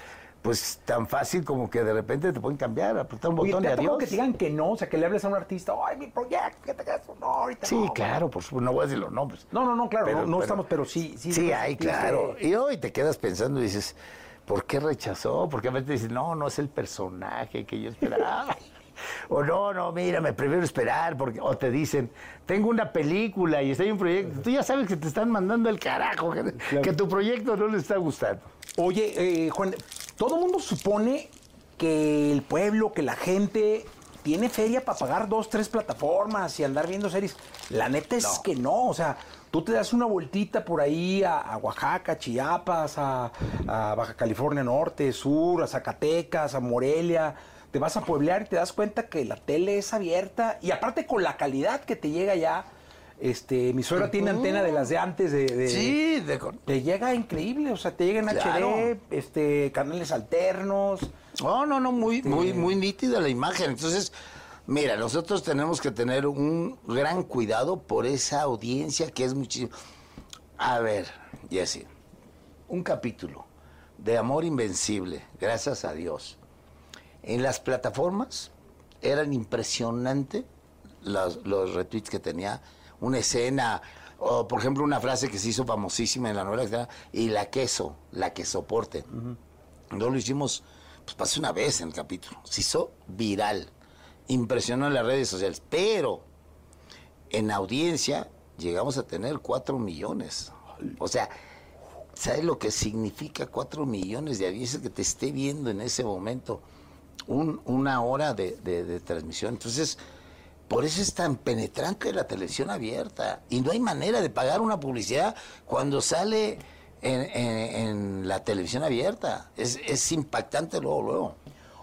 pues tan fácil como que de repente te pueden cambiar, apretar un Oye, botón ¿te y ha tocado adiós. que te digan que no? O sea, que le hables a un artista, ay, mi proyecto, que te hagas, no, ahorita Sí, no". claro, por supuesto, no voy a decir los nombres. No, no, no, claro, Pero- no, no pero- estamos, pero sí, sí. Sí, hay, claro. Y hoy te quedas pensando y dices, ¿por qué rechazó? Porque a veces dices, no, no es el personaje que yo esperaba. o no, no, mira, me prefiero esperar. porque O te dicen, tengo una película y está en un proyecto. Tú ya sabes que te están mandando el carajo, que, que tu proyecto no le está gustando. Oye, eh, Juan, todo el mundo supone que el pueblo, que la gente tiene feria para pagar dos, tres plataformas y andar viendo series. La neta es que no, o sea, tú te das una vueltita por ahí a, a Oaxaca, Chiapas, a, a Baja California Norte, Sur, a Zacatecas, a Morelia. Te vas a pueblear y te das cuenta que la tele es abierta y aparte con la calidad que te llega ya. Este, mi suegra tiene antena de las de antes de, de- Sí, de te llega increíble, o sea, te llega en Claro. HD, este, canales alternos. No, no, no, muy, muy, muy nítida la imagen. Entonces, mira, nosotros tenemos que tener un gran cuidado por esa audiencia que es muchísimo. A ver, Jesse, un capítulo de Amor Invencible, gracias a Dios. En las plataformas eran impresionantes los, los retweets que tenía, una escena, o por ejemplo una frase que se hizo famosísima en la novela, y la queso, la que soporte. No lo hicimos, pues pasó una vez en el capítulo. Se hizo viral. Impresionó en las redes sociales. Pero en audiencia llegamos a tener 4 millones. O sea, ¿sabes lo que significa 4 millones de audiencia que te esté viendo en ese momento? Un- una hora de transmisión. Entonces, por eso es tan penetrante la televisión abierta. Y no hay manera de pagar una publicidad cuando sale en, en- en la televisión abierta. Es, es impactante luego, luego.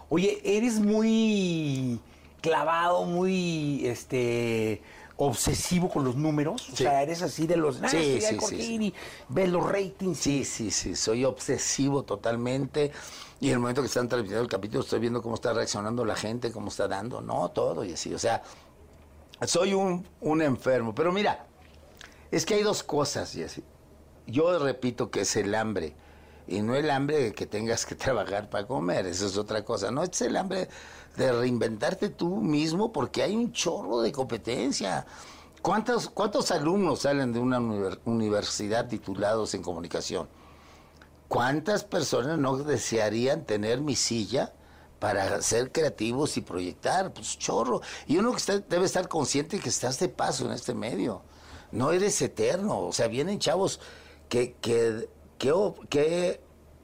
Oye, eres muy clavado, muy este obsesivo con los números. O sea, eres así de los. Ah, Sí, sí, sí. y ves los ratings. Sí, sí, sí, soy obsesivo totalmente. Y en el momento que están transmitiendo el capítulo, estoy viendo cómo está reaccionando la gente, cómo está dando, no, todo y así. O sea, soy un, un enfermo. Pero mira, es que hay dos cosas. Yo repito que es el hambre. Y no el hambre de que tengas que trabajar para comer, eso es otra cosa. No, es el hambre de reinventarte tú mismo porque hay un chorro de competencia. ¿Cuántos, cuántos alumnos salen de una univer- universidad titulados en comunicación? ¿Cuántas personas no desearían tener mi silla para ser creativos y proyectar? Pues chorro. Y uno que debe estar consciente que estás de paso en este medio. No eres eterno. O sea, vienen chavos que, que, oh,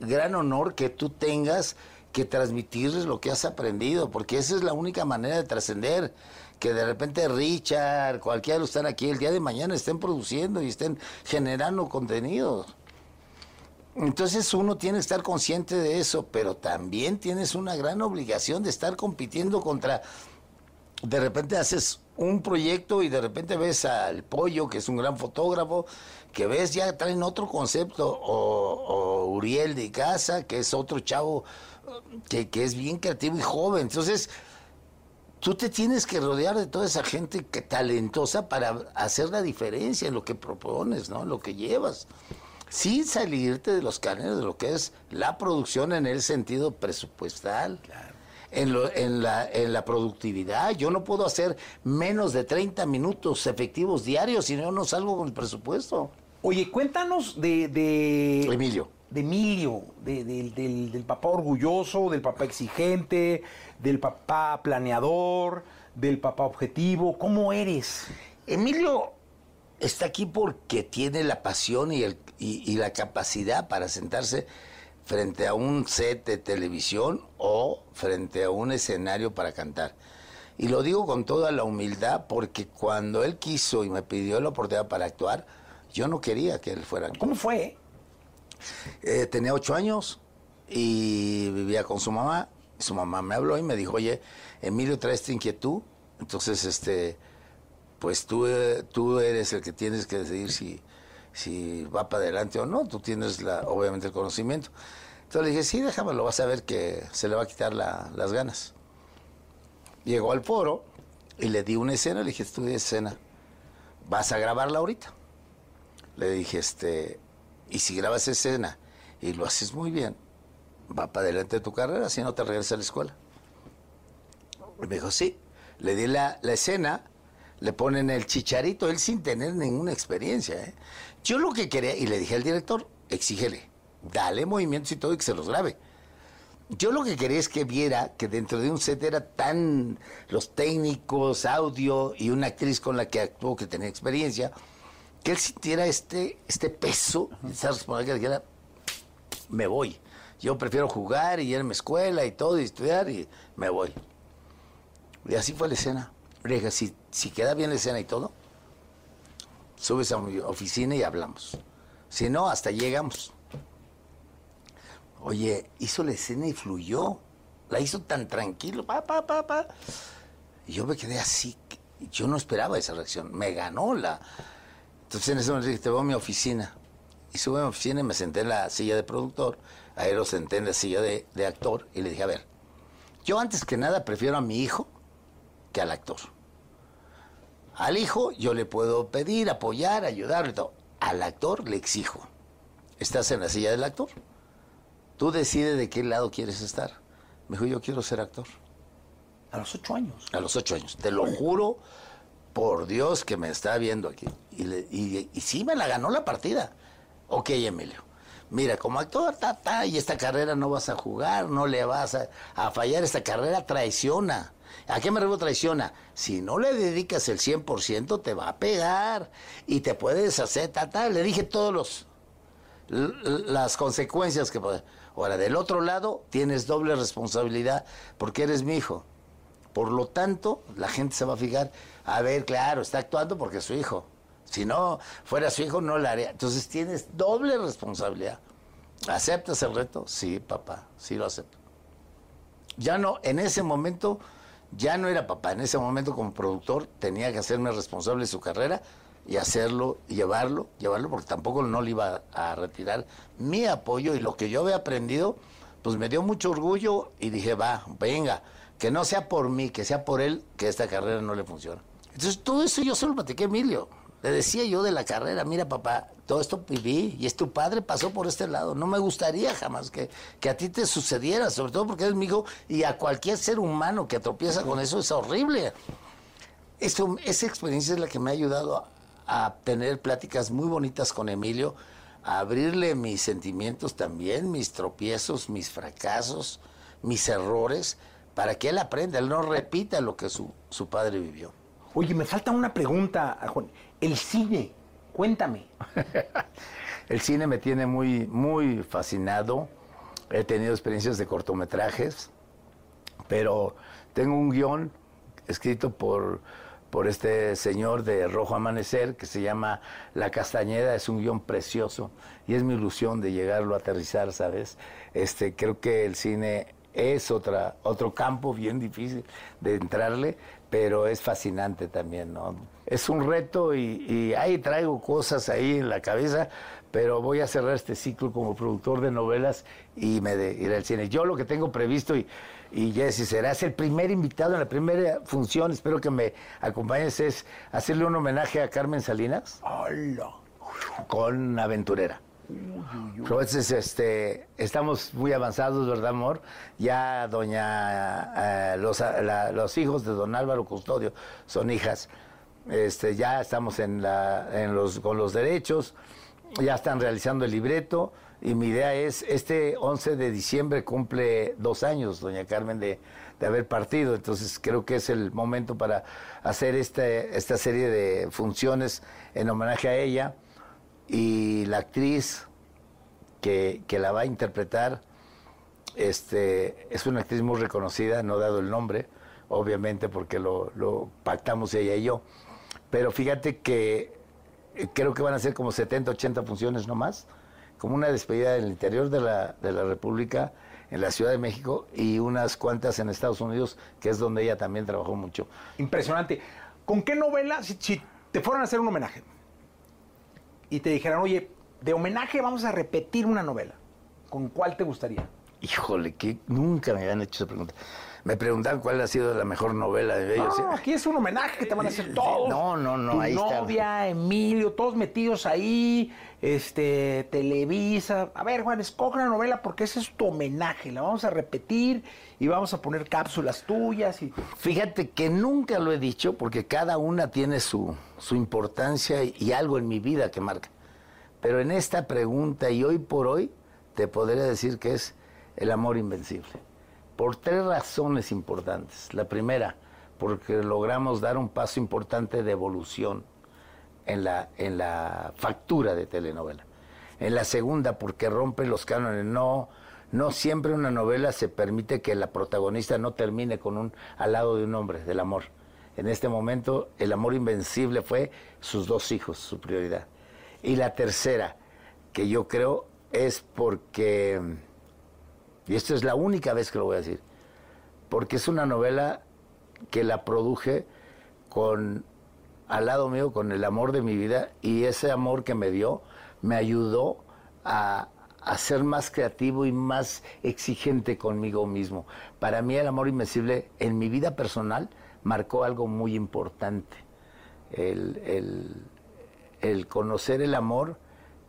gran honor que tú tengas que transmitirles lo que has aprendido, porque esa es la única manera de trascender. Que de repente Richard, cualquiera de los están aquí el día de mañana estén produciendo y estén generando contenidos. Entonces uno tiene que estar consciente de eso, pero también tienes una gran obligación de estar compitiendo contra... De repente haces un proyecto y de repente ves al pollo, que es un gran fotógrafo, que ves ya traen otro concepto, o, Uriel de casa, que es otro chavo que, que es bien creativo y joven. Entonces, tú te tienes que rodear de toda esa gente que talentosa para hacer la diferencia en lo que propones, ¿no? Lo que llevas. Sin salirte de los cánones de lo que es la producción en el sentido presupuestal. En, lo- en la, en la productividad. Yo no puedo hacer menos de 30 minutos efectivos diarios si no, no salgo con el presupuesto. Oye, cuéntanos de. de Emilio. De Emilio, de- del- del, del papá orgulloso, del papá exigente, del papá planeador, del papá objetivo. ¿Cómo eres? Emilio está aquí porque tiene la pasión y, el, y, y la capacidad para sentarse frente a un set de televisión o frente a un escenario para cantar. Y lo digo con toda la humildad porque cuando él quiso y me pidió la oportunidad para actuar, yo no quería que él fuera. ¿Cómo fue? Eh, tenía ocho años y vivía con su mamá. Su mamá me habló y me dijo, oye, Emilio trae esta inquietud, entonces, este, pues tú, eh, tú eres el que tienes que decidir si, si va para adelante o no. Tú tienes, la, obviamente, el conocimiento. Entonces le dije, sí, déjamelo, vas a ver que se le va a quitar la- las ganas. Llegó al foro y le di una escena, le dije, estudia escena, vas a grabarla ahorita. Le dije, este, y si grabas escena y lo haces muy bien, va para adelante tu carrera, si no te regresas a la escuela. Y me dijo, sí. Le di la, la escena, le ponen el chicharito, él sin tener ninguna experiencia. ¿eh? Yo lo que quería, y le dije al director, exígele, dale movimientos y todo y que se los grabe. Yo lo que quería es que viera que dentro de un set era tan los técnicos, audio y una actriz con la que actuó que tenía experiencia, que él sintiera este, este peso, esa responsabilidad que dijera, me voy. Yo prefiero jugar y ir a mi escuela y todo, y estudiar, y me voy. Y así fue la escena. Dije, si, si queda bien la escena y todo, subes a mi oficina y hablamos. Si no, hasta llegamos. Oye, hizo la escena y fluyó. La hizo tan tranquilo, pa, pa, pa, pa. Y yo me quedé así. Yo no esperaba esa reacción. Me ganó la. Entonces en ese momento dije, te voy a mi oficina. Y sube a mi oficina y me senté en la silla de productor. A él lo senté en la silla de, de actor. Y le dije, a ver, yo antes que nada prefiero a mi hijo que al actor. Al hijo yo le puedo pedir, apoyar, ayudar y todo. Al actor le exijo. ¿Estás en la silla del actor? Tú decides de qué lado quieres estar. Me dijo, yo quiero ser actor. A los ocho años. A los ocho años. Te lo juro por Dios que me está viendo aquí. Y, le- y- y sí me la ganó la partida. Ok, Emilio. Mira, como actor, ta, ta, y esta carrera no vas a jugar, no le vas a, a fallar, esta carrera traiciona. ¿A qué me refiero traiciona? Si no le dedicas el 100%, te va a pegar y te puede deshacer, ta, Le dije todos los las consecuencias que. Ahora, del otro lado, tienes doble responsabilidad porque eres mi hijo. Por lo tanto, la gente se va a fijar, a ver, claro, está actuando porque es su hijo. Si no fuera su hijo, no lo haría. Entonces tienes doble responsabilidad. ¿Aceptas el reto? Sí, papá, sí lo acepto. Ya no, en ese momento, ya no era papá. En ese momento, como productor, tenía que hacerme responsable de su carrera y hacerlo, llevarlo, llevarlo, porque tampoco no le iba a retirar mi apoyo y lo que yo había aprendido, pues me dio mucho orgullo y dije, va, venga, que no sea por mí, que sea por él, que esta carrera no le funciona. Entonces todo eso yo se lo platiqué Emilio. Le decía yo de la carrera, mira papá, todo esto viví y es tu padre pasó por este lado. No me gustaría jamás que, que a ti te sucediera, sobre todo porque eres mi hijo y a cualquier ser humano que tropieza con eso es horrible. Esto, esa experiencia es la que me ha ayudado a tener pláticas muy bonitas con Emilio, a abrirle mis sentimientos también, mis tropiezos, mis fracasos, mis errores, para que él aprenda, él no repita lo que su, su padre vivió. Oye, me falta una pregunta, Juan. El cine, cuéntame. El cine me tiene muy, muy fascinado. He tenido experiencias de cortometrajes, pero tengo un guion escrito por por este señor de Rojo Amanecer que se llama La Castañeda, es un guion precioso y es mi ilusión de llegarlo a aterrizar, ¿sabes? Este, creo que el cine es otra, otro campo bien difícil de entrarle, pero es fascinante también, ¿no? Es un reto y, y ahí traigo cosas ahí en la cabeza, pero voy a cerrar este ciclo como productor de novelas y me de, ir al cine. Yo lo que tengo previsto y y Jesse, serás el primer invitado en la primera función, espero que me acompañes, es hacerle un homenaje a Carmen Salinas. ¡Hola! Con Aventurera. Entonces, este, estamos muy avanzados, ¿verdad, amor? Ya doña, eh, los, hijos de don Álvaro Custodio son hijas. Este, ya estamos en la, en los, con los derechos, ya están realizando el libreto y mi idea es, este 11 de diciembre cumple dos años, doña Carmen, de, haber partido, entonces creo que es el momento para hacer este, esta serie de funciones en homenaje a ella y la actriz que, la va a interpretar este, es una actriz muy reconocida, no dado el nombre, obviamente porque lo pactamos ella y yo, pero fíjate que creo que van a ser como 70, 80 funciones no más como una despedida en el interior de la, de la República, en la Ciudad de México y unas cuantas en Estados Unidos, que es donde ella también trabajó mucho. Impresionante. ¿Con qué novela, si, te fueran a hacer un homenaje y te dijeran, oye, de homenaje vamos a repetir una novela, ¿con cuál te gustaría? Híjole, que nunca me habían hecho esa pregunta me preguntaban cuál ha sido la mejor novela de ellos. No, aquí es un homenaje que te van a hacer todos. No, no, no, ahí novia, Emilio, todos metidos ahí, este, Televisa. A ver, Juan, escoge una novela porque ese es tu homenaje. La vamos a repetir y vamos a poner cápsulas tuyas. Y... Fíjate que nunca lo he dicho porque cada una tiene su, su importancia y algo en mi vida que marca. Pero en esta pregunta y hoy por hoy te podría decir que es el amor invencible por tres razones importantes. La primera, porque logramos dar un paso importante de evolución en la, en la factura de telenovela. En la segunda, porque rompe los cánones. No, no siempre una novela se permite que la protagonista no termine con un al lado de un hombre, del amor. En este momento, el amor invencible fue sus dos hijos, su prioridad. Y la tercera, que yo creo, es porque y esto es la única vez que lo voy a decir, porque es una novela que la produje con al lado mío con el amor de mi vida y ese amor que me dio me ayudó a, a, ser más creativo y más exigente conmigo mismo. Para mí el amor invencible en mi vida personal marcó algo muy importante. El, el, el conocer el amor,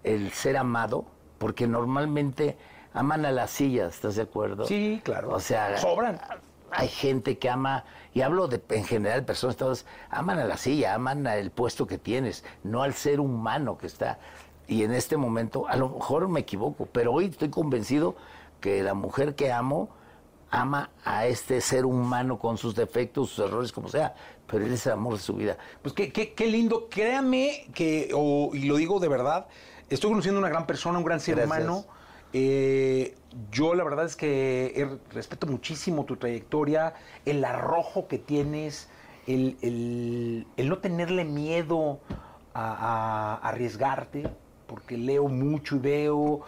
el ser amado, porque normalmente aman a las sillas, ¿estás de acuerdo? Sí, claro. O sea, sobran. Hay gente que ama, y hablo de, en general, personas todas, aman a la silla, aman al puesto que tienes, no al ser humano que está. Y en este momento, a lo mejor me equivoco, pero hoy estoy convencido que la mujer que amo ama a este ser humano con sus defectos, sus errores, como sea, pero él es el amor de su vida. Pues qué, qué, qué lindo, créame que, o- y lo digo de verdad, estoy conociendo una gran persona, un gran ser Gracias. humano. Eh, yo la verdad es que eh, respeto muchísimo tu trayectoria, el arrojo que tienes, el, el- el no tenerle miedo a, a arriesgarte, porque leo mucho y veo,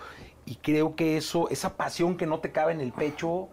y creo que eso, esa pasión que no te cabe en el pecho,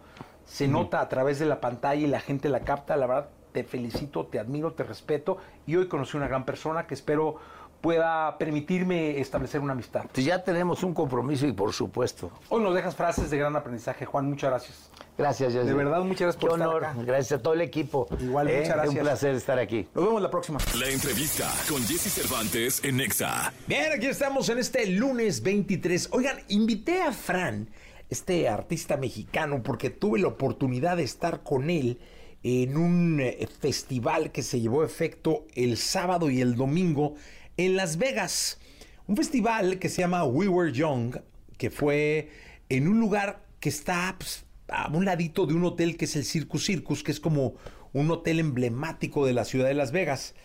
se nota a través de la pantalla y la gente la capta, la verdad te felicito, te admiro, te respeto y hoy conocí una gran persona que espero pueda permitirme establecer una amistad. Entonces ya tenemos un compromiso y por supuesto. Hoy nos dejas frases de gran aprendizaje, Juan, muchas gracias. Gracias, Jesse. De verdad, muchas gracias Qué por estar honor. acá. Gracias a todo el equipo. Igual, muchas Es gracias. un placer estar aquí. Nos vemos la próxima. La entrevista con Jesse Cervantes en Nexa. Bien, aquí estamos en este lunes 23. Oigan, invité a Fran, este artista mexicano, porque tuve la oportunidad de estar con él en un eh, festival que se llevó a efecto el sábado y el domingo en Las Vegas. Un festival que se llama We Were Young, que fue en un lugar que está pues, a un ladito de un hotel que es el Circus Circus, que es como un hotel emblemático de la ciudad de Las Vegas.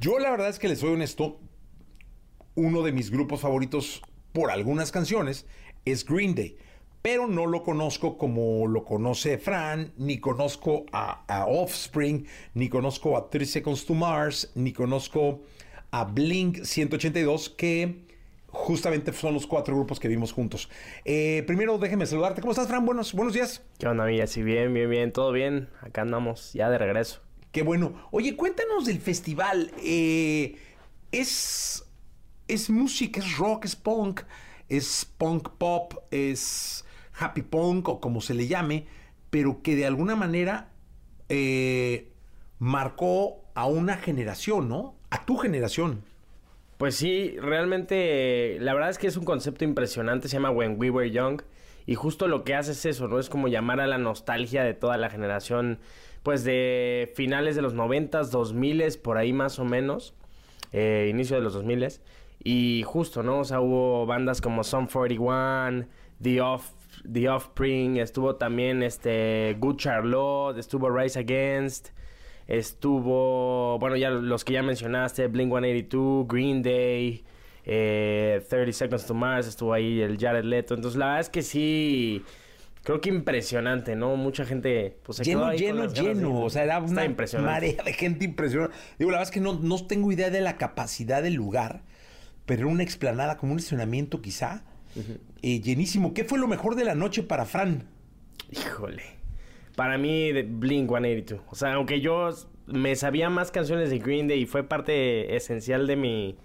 Yo la verdad es que les soy honesto, uno de mis grupos favoritos por algunas canciones es Green Day. Pero no lo conozco como lo conoce Fran, ni conozco a, a Offspring, ni conozco a Three Seconds to Mars, ni conozco a Blink 182, que justamente son los cuatro grupos que vimos juntos. Eh, primero déjeme saludarte. ¿Cómo estás, Fran? Buenos, buenos días. ¿Qué onda, amiga? Sí, bien, bien, bien, todo bien. Acá andamos, ya de regreso. Qué bueno. Oye, cuéntanos del festival. Eh, es, es música, es rock, es punk, es punk pop, es happy punk o como se le llame, pero que de alguna manera eh, marcó a una generación, ¿no? A tu generación. Pues sí, realmente, la verdad es que es un concepto impresionante, se llama When We Were Young, y justo lo que hace es eso, ¿no? Es como llamar a la nostalgia de toda la generación, pues de finales de los noventas, dos miles, por ahí más o menos, eh, inicio de los dos miles, y justo, ¿no? O sea, hubo bandas como Sum 41, The Off, The Offspring, estuvo también este Good Charlotte, estuvo Rise Against, estuvo, bueno, ya los que ya mencionaste, Blink 182, Green Day, eh, 30 Seconds to Mars, estuvo ahí el Jared Leto. Entonces, la verdad es que sí, creo que impresionante, ¿no? Mucha gente, pues se quedó Lleno, ahí con lleno, de lleno. O sea, era una marea de gente impresionante. Digo, la verdad es que no, no tengo idea de la capacidad del lugar, pero era una explanada, como un estacionamiento quizá, eh, llenísimo. ¿Qué fue lo mejor de la noche para Fran? Híjole. Para mí, Blink 182. O sea, aunque yo me sabía más canciones de Green Day y fue parte esencial de mi,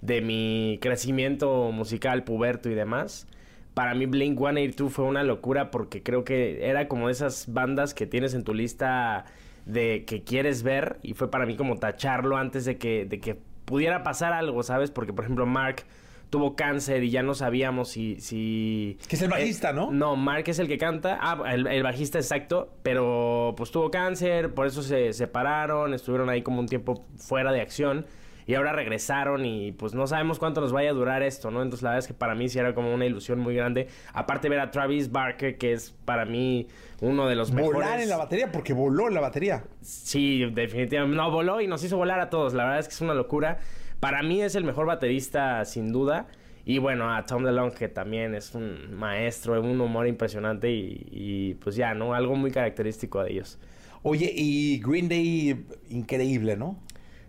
de mi crecimiento musical, puberto y demás. Para mí, Blink 182 fue una locura porque creo que era como de esas bandas que tienes en tu lista de que quieres ver y fue para mí como tacharlo antes de que, de que pudiera pasar algo, ¿sabes? Porque, por ejemplo, Mark tuvo cáncer y ya no sabíamos si... si Que es el bajista, ¿no? No, Mark es el que canta. Ah, el, el bajista exacto. Pero pues tuvo cáncer, por eso se separaron, estuvieron ahí como un tiempo fuera de acción. Y ahora regresaron y pues no sabemos cuánto nos vaya a durar esto, ¿no? Entonces la verdad es que para mí sí era como una ilusión muy grande. Aparte ver a Travis Barker, que es para mí uno de los mejores. Volar en la batería, porque voló en la batería. Sí, definitivamente. No, voló y nos hizo volar a todos. La verdad es que es una locura. Para mí es el mejor baterista, sin duda. Y bueno, a Tom DeLonge, que también es un maestro, un humor impresionante y, y, pues ya, ¿no? Algo muy característico de ellos. Oye, y Green Day, increíble, ¿no?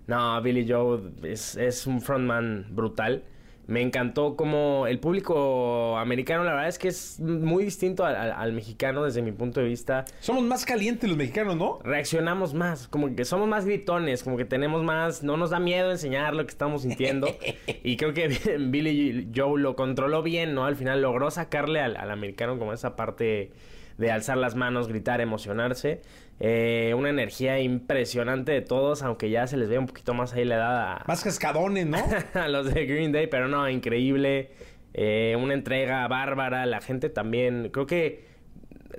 No, Billy Joe es, es un frontman brutal. Me encantó como el público americano, la verdad es que es muy distinto al, al- al mexicano desde mi punto de vista. Somos más calientes los mexicanos, ¿no? reaccionamos más, como que somos más gritones, como que tenemos más, no nos da miedo enseñar lo que estamos sintiendo. y creo que Billy Joe lo controló bien, ¿no? Al final logró sacarle al, al americano como esa parte de alzar las manos, gritar, emocionarse. Eh, una energía impresionante de todos, aunque ya se les ve un poquito más ahí la edad a, Más cascadones, ¿no? a los de Green Day, pero no, increíble. Eh, una entrega bárbara, la gente también, creo que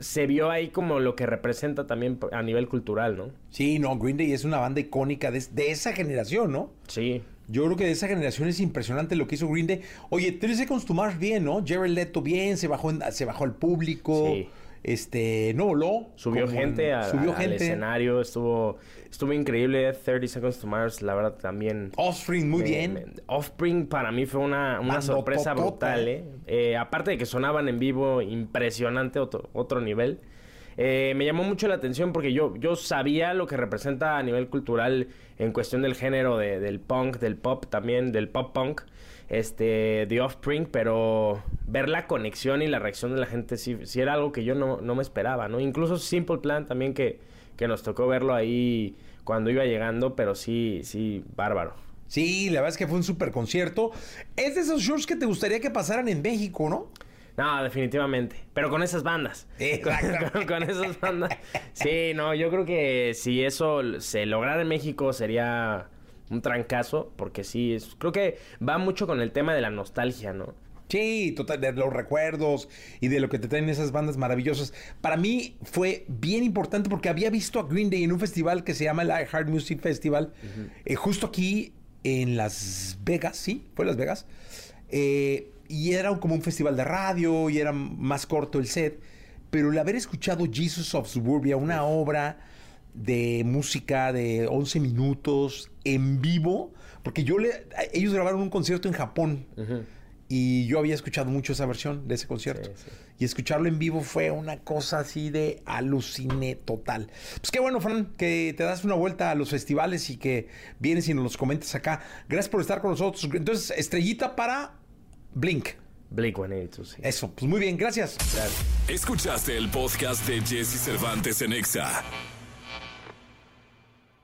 se vio ahí como lo que representa también a nivel cultural, ¿no? Sí, no, Green Day es una banda icónica de, de esa generación, ¿no? Sí. Yo creo que de esa generación es impresionante lo que hizo Green Day. Oye, 3 Seconds to Mars bien, ¿no? Jared Leto bien, se bajó, en- se bajó al público. Sí. Este, no, lo Subió gente, a, subió al escenario, estuvo, estuvo increíble. 30 Seconds to Mars, la verdad también. Offspring, muy bien. Offspring para mí fue una, una sorpresa brutal, ¿eh? ¿eh? Aparte de que sonaban en vivo, impresionante, otro, otro nivel. Eh, me llamó mucho la atención porque yo, yo sabía lo que representa a nivel cultural en cuestión del género del punk, del pop también, del pop punk este, The Offspring, pero ver la conexión y la reacción de la gente sí, sí era algo que yo no, me esperaba, ¿no? Incluso Simple Plan también que, que nos tocó verlo ahí cuando iba llegando, pero sí, sí, bárbaro. Sí, la verdad es que fue un super concierto. Es de esos shows que te gustaría que pasaran en México, ¿no? No, definitivamente. Pero con esas bandas. Con, con, esas bandas. Sí, no, yo creo que si eso se lograra en México sería un trancazo, porque sí, es, creo que va mucho con el tema de la nostalgia, ¿no? Sí, total, de los recuerdos y de lo que te traen esas bandas maravillosas. Para mí fue bien importante porque había visto a Green Day en un festival que se llama el Heart Music Festival, eh, justo aquí en Las Vegas, sí, fue Las Vegas. Eh, y era como un festival de radio y era más corto el set. Pero el haber escuchado Jesus of Suburbia, una obra de música de 11 minutos en vivo, porque yo le, ellos grabaron un concierto en Japón y yo había escuchado mucho esa versión de ese concierto. Y escucharlo en vivo fue una cosa así de aluciné total. Pues qué bueno, Fran, que te das una vuelta a los festivales y que vienes y nos los comentas acá. Gracias por estar con nosotros. Entonces, estrellita para Blink. Blink 182, sí. Eso, pues muy bien, gracias. Escuchaste el podcast de Jesse Cervantes en Exa.